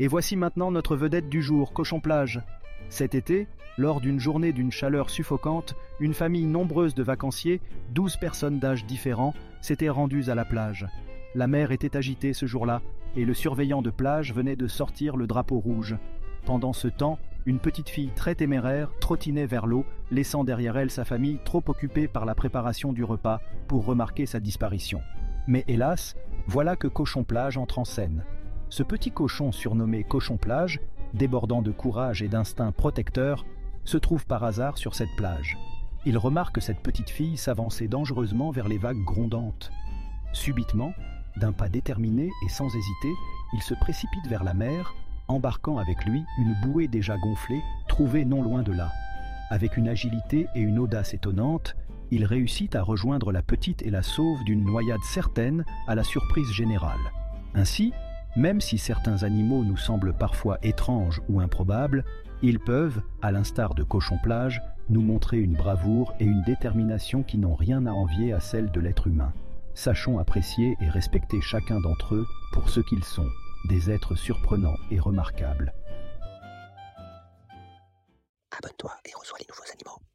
Et voici maintenant notre vedette du jour, Cochon Plage. Cet été, lors d'une journée d'une chaleur suffocante, une famille nombreuse de vacanciers, douze personnes d'âge différents, s'étaient rendues à la plage. La mer était agitée ce jour-là, et le surveillant de plage venait de sortir le drapeau rouge. Pendant ce temps, une petite fille très téméraire trottinait vers l'eau, laissant derrière elle sa famille trop occupée par la préparation du repas pour remarquer sa disparition. Mais hélas, voilà que Cochon Plage entre en scène. Ce petit cochon surnommé Cochon Plage, débordant de courage et d'instinct protecteur, se trouve par hasard sur cette plage. Il remarque cette petite fille s'avancer dangereusement vers les vagues grondantes. Subitement, d'un pas déterminé et sans hésiter, il se précipite vers la mer, embarquant avec lui une bouée déjà gonflée, trouvée non loin de là. Avec une agilité et une audace étonnantes, il réussit à rejoindre la petite et la sauve d'une noyade certaine à la surprise générale. Ainsi, même si certains animaux nous semblent parfois étranges ou improbables, ils peuvent, à l'instar de Cochon Plage, nous montrer une bravoure et une détermination qui n'ont rien à envier à celle de l'être humain. Sachons apprécier et respecter chacun d'entre eux pour ce qu'ils sont, des êtres surprenants et remarquables. Abonne-toi et reçois les nouveaux animaux.